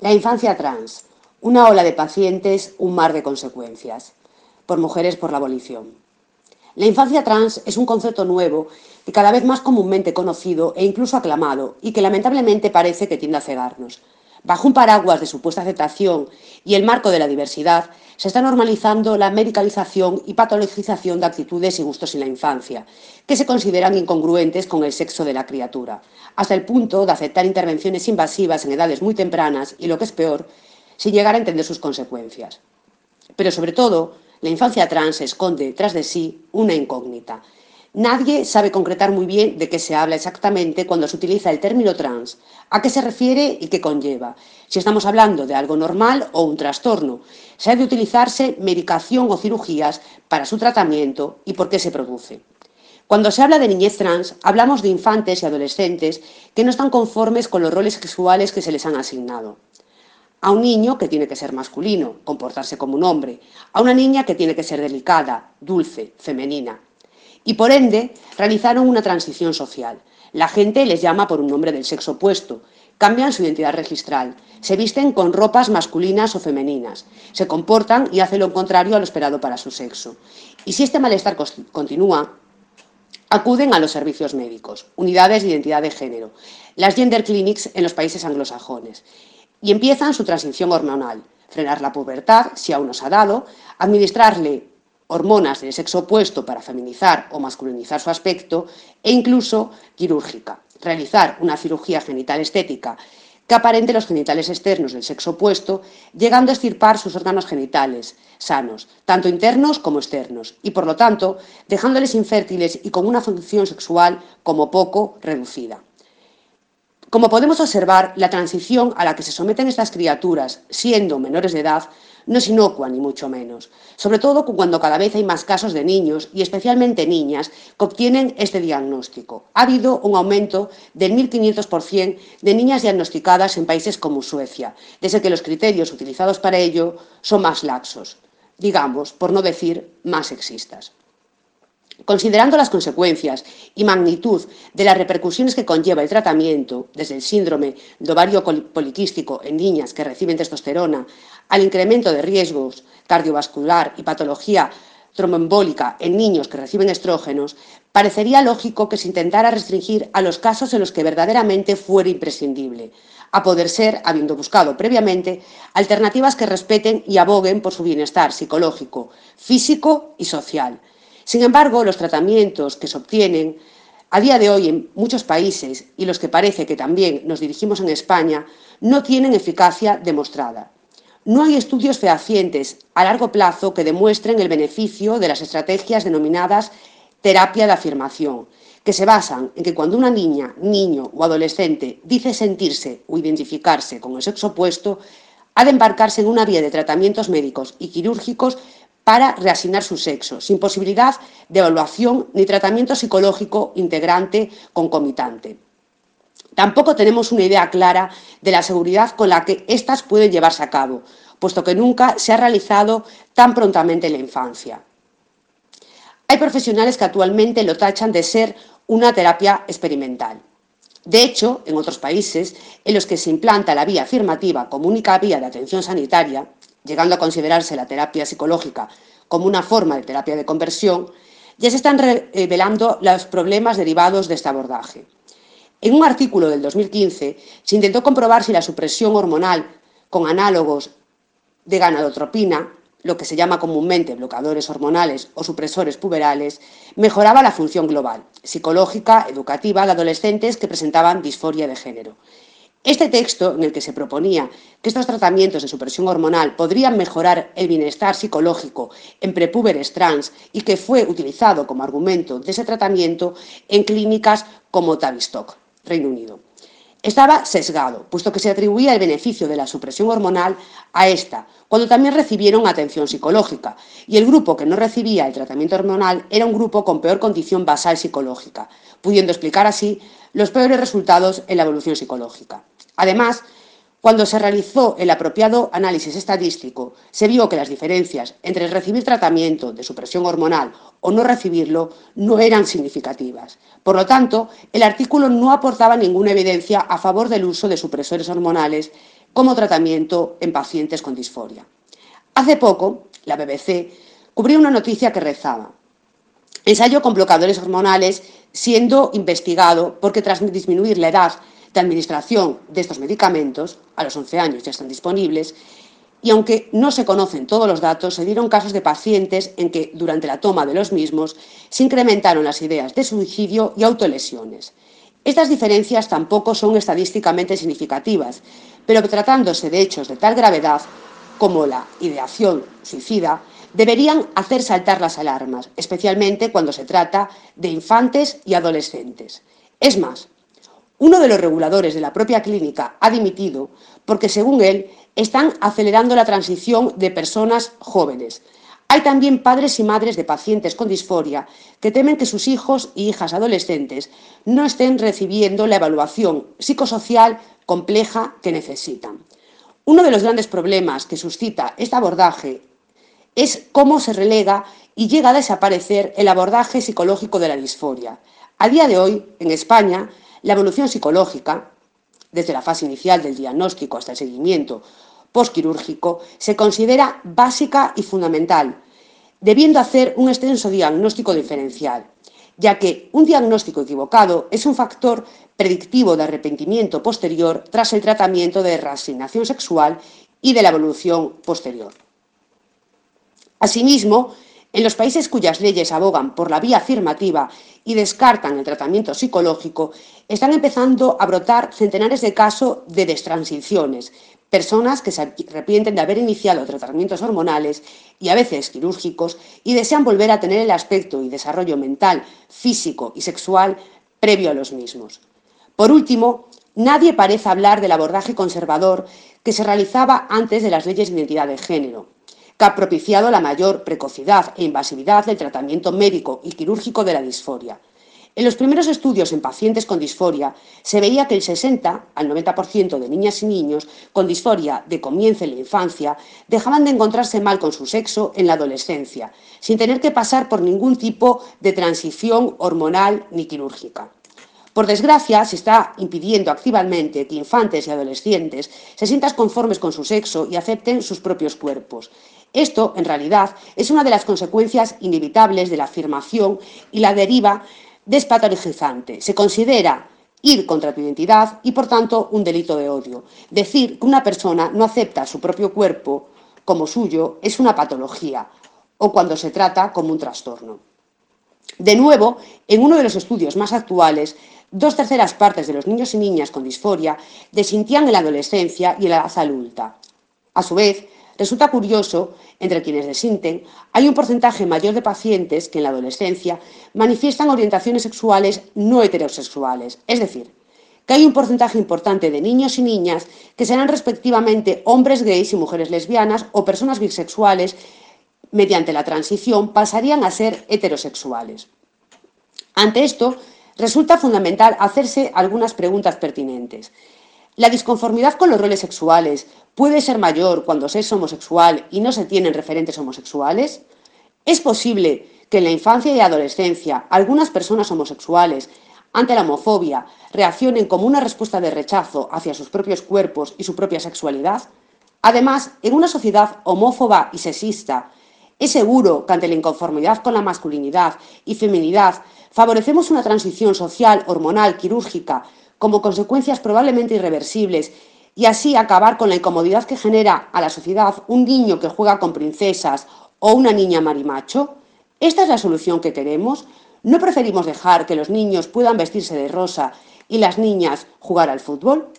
La infancia trans, una ola de pacientes, un mar de consecuencias. Por Mujeres por la Abolición. La infancia trans es un concepto nuevo y cada vez más comúnmente conocido e incluso aclamado y que lamentablemente parece que tiende a cegarnos. Bajo un paraguas de supuesta aceptación y el marco de la diversidad, se está normalizando la medicalización y patologización de actitudes y gustos en la infancia, que se consideran incongruentes con el sexo de la criatura, hasta el punto de aceptar intervenciones invasivas en edades muy tempranas y, lo que es peor, sin llegar a entender sus consecuencias. Pero sobre todo, la infancia trans esconde tras de sí una incógnita, Nadie sabe concretar muy bien de qué se habla exactamente cuando se utiliza el término trans, a qué se refiere y qué conlleva. Si estamos hablando de algo normal o un trastorno, si ha de utilizarse medicación o cirugías para su tratamiento y por qué se produce. Cuando se habla de niñez trans, hablamos de infantes y adolescentes que no están conformes con los roles sexuales que se les han asignado. A un niño que tiene que ser masculino, comportarse como un hombre. A una niña que tiene que ser delicada, dulce, femenina y por ende realizaron una transición social. La gente les llama por un nombre del sexo opuesto, cambian su identidad registral, se visten con ropas masculinas o femeninas, se comportan y hacen lo contrario a lo esperado para su sexo. Y si este malestar continúa, acuden a los servicios médicos, unidades de identidad de género, las gender clinics en los países anglosajones, y empiezan su transición hormonal, frenar la pubertad, si aún no se ha dado, administrarle hormonas del sexo opuesto para feminizar o masculinizar su aspecto e incluso quirúrgica, realizar una cirugía genital estética que aparente los genitales externos del sexo opuesto, llegando a extirpar sus órganos genitales sanos, tanto internos como externos, y por lo tanto dejándoles infértiles y con una función sexual como poco reducida. Como podemos observar, la transición a la que se someten estas criaturas, siendo menores de edad, no es inocua ni mucho menos, sobre todo cuando cada vez hay más casos de niños y especialmente niñas que obtienen este diagnóstico. Ha habido un aumento del 1.500% de niñas diagnosticadas en países como Suecia, desde que los criterios utilizados para ello son más laxos, digamos, por no decir más sexistas. Considerando las consecuencias y magnitud de las repercusiones que conlleva el tratamiento, desde el síndrome de ovario poliquístico en niñas que reciben testosterona al incremento de riesgos cardiovascular y patología tromboembólica en niños que reciben estrógenos, parecería lógico que se intentara restringir a los casos en los que verdaderamente fuera imprescindible, a poder ser, habiendo buscado previamente, alternativas que respeten y aboguen por su bienestar psicológico, físico y social. Sin embargo, los tratamientos que se obtienen a día de hoy en muchos países y los que parece que también nos dirigimos en España no tienen eficacia demostrada. No hay estudios fehacientes a largo plazo que demuestren el beneficio de las estrategias denominadas terapia de afirmación, que se basan en que cuando una niña, niño o adolescente dice sentirse o identificarse con el sexo opuesto, ha de embarcarse en una vía de tratamientos médicos y quirúrgicos para reasignar su sexo, sin posibilidad de evaluación ni tratamiento psicológico integrante concomitante. Tampoco tenemos una idea clara de la seguridad con la que éstas pueden llevarse a cabo, puesto que nunca se ha realizado tan prontamente en la infancia. Hay profesionales que actualmente lo tachan de ser una terapia experimental. De hecho, en otros países en los que se implanta la vía afirmativa como única vía de atención sanitaria, llegando a considerarse la terapia psicológica como una forma de terapia de conversión, ya se están revelando los problemas derivados de este abordaje. En un artículo del 2015 se intentó comprobar si la supresión hormonal con análogos de ganadotropina, lo que se llama comúnmente bloqueadores hormonales o supresores puberales, mejoraba la función global, psicológica, educativa de adolescentes que presentaban disforia de género. Este texto, en el que se proponía que estos tratamientos de supresión hormonal podrían mejorar el bienestar psicológico en prepúberes trans y que fue utilizado como argumento de ese tratamiento en clínicas como Tavistock. Reino Unido. Estaba sesgado, puesto que se atribuía el beneficio de la supresión hormonal a esta, cuando también recibieron atención psicológica, y el grupo que no recibía el tratamiento hormonal era un grupo con peor condición basal psicológica, pudiendo explicar así los peores resultados en la evolución psicológica. Además, cuando se realizó el apropiado análisis estadístico, se vio que las diferencias entre recibir tratamiento de supresión hormonal o no recibirlo no eran significativas. Por lo tanto, el artículo no aportaba ninguna evidencia a favor del uso de supresores hormonales como tratamiento en pacientes con disforia. Hace poco, la BBC cubrió una noticia que rezaba. Ensayo con bloqueadores hormonales siendo investigado porque tras disminuir la edad de administración de estos medicamentos, a los 11 años ya están disponibles, y aunque no se conocen todos los datos, se dieron casos de pacientes en que durante la toma de los mismos se incrementaron las ideas de suicidio y autolesiones. Estas diferencias tampoco son estadísticamente significativas, pero tratándose de hechos de tal gravedad como la ideación suicida, deberían hacer saltar las alarmas, especialmente cuando se trata de infantes y adolescentes. Es más, uno de los reguladores de la propia clínica ha dimitido porque, según él, están acelerando la transición de personas jóvenes. Hay también padres y madres de pacientes con disforia que temen que sus hijos y hijas adolescentes no estén recibiendo la evaluación psicosocial compleja que necesitan. Uno de los grandes problemas que suscita este abordaje es cómo se relega y llega a desaparecer el abordaje psicológico de la disforia. A día de hoy, en España, la evolución psicológica, desde la fase inicial del diagnóstico hasta el seguimiento postquirúrgico, se considera básica y fundamental, debiendo hacer un extenso diagnóstico diferencial, ya que un diagnóstico equivocado es un factor predictivo de arrepentimiento posterior tras el tratamiento de reasignación sexual y de la evolución posterior. Asimismo, en los países cuyas leyes abogan por la vía afirmativa y descartan el tratamiento psicológico, están empezando a brotar centenares de casos de destransiciones, personas que se arrepienten de haber iniciado tratamientos hormonales y a veces quirúrgicos y desean volver a tener el aspecto y desarrollo mental, físico y sexual previo a los mismos. Por último, nadie parece hablar del abordaje conservador que se realizaba antes de las leyes de identidad de género que ha propiciado la mayor precocidad e invasividad del tratamiento médico y quirúrgico de la disforia. En los primeros estudios en pacientes con disforia se veía que el 60 al 90% de niñas y niños con disforia de comienzo en la infancia dejaban de encontrarse mal con su sexo en la adolescencia, sin tener que pasar por ningún tipo de transición hormonal ni quirúrgica. Por desgracia, se está impidiendo activamente que infantes y adolescentes se sientan conformes con su sexo y acepten sus propios cuerpos. Esto, en realidad, es una de las consecuencias inevitables de la afirmación y la deriva despatologizante. Se considera ir contra tu identidad y, por tanto, un delito de odio. Decir que una persona no acepta su propio cuerpo como suyo es una patología o cuando se trata como un trastorno. De nuevo, en uno de los estudios más actuales, dos terceras partes de los niños y niñas con disforia desintían en la adolescencia y en la edad adulta. A su vez, Resulta curioso, entre quienes desinten, hay un porcentaje mayor de pacientes que en la adolescencia manifiestan orientaciones sexuales no heterosexuales, es decir, que hay un porcentaje importante de niños y niñas que serán respectivamente hombres gays y mujeres lesbianas o personas bisexuales mediante la transición pasarían a ser heterosexuales. Ante esto, resulta fundamental hacerse algunas preguntas pertinentes. La disconformidad con los roles sexuales puede ser mayor cuando se es homosexual y no se tienen referentes homosexuales. ¿Es posible que en la infancia y adolescencia algunas personas homosexuales ante la homofobia reaccionen como una respuesta de rechazo hacia sus propios cuerpos y su propia sexualidad? Además, en una sociedad homófoba y sexista, es seguro que ante la inconformidad con la masculinidad y feminidad favorecemos una transición social, hormonal, quirúrgica, como consecuencias probablemente irreversibles y así acabar con la incomodidad que genera a la sociedad un niño que juega con princesas o una niña marimacho? ¿Esta es la solución que queremos? ¿No preferimos dejar que los niños puedan vestirse de rosa y las niñas jugar al fútbol?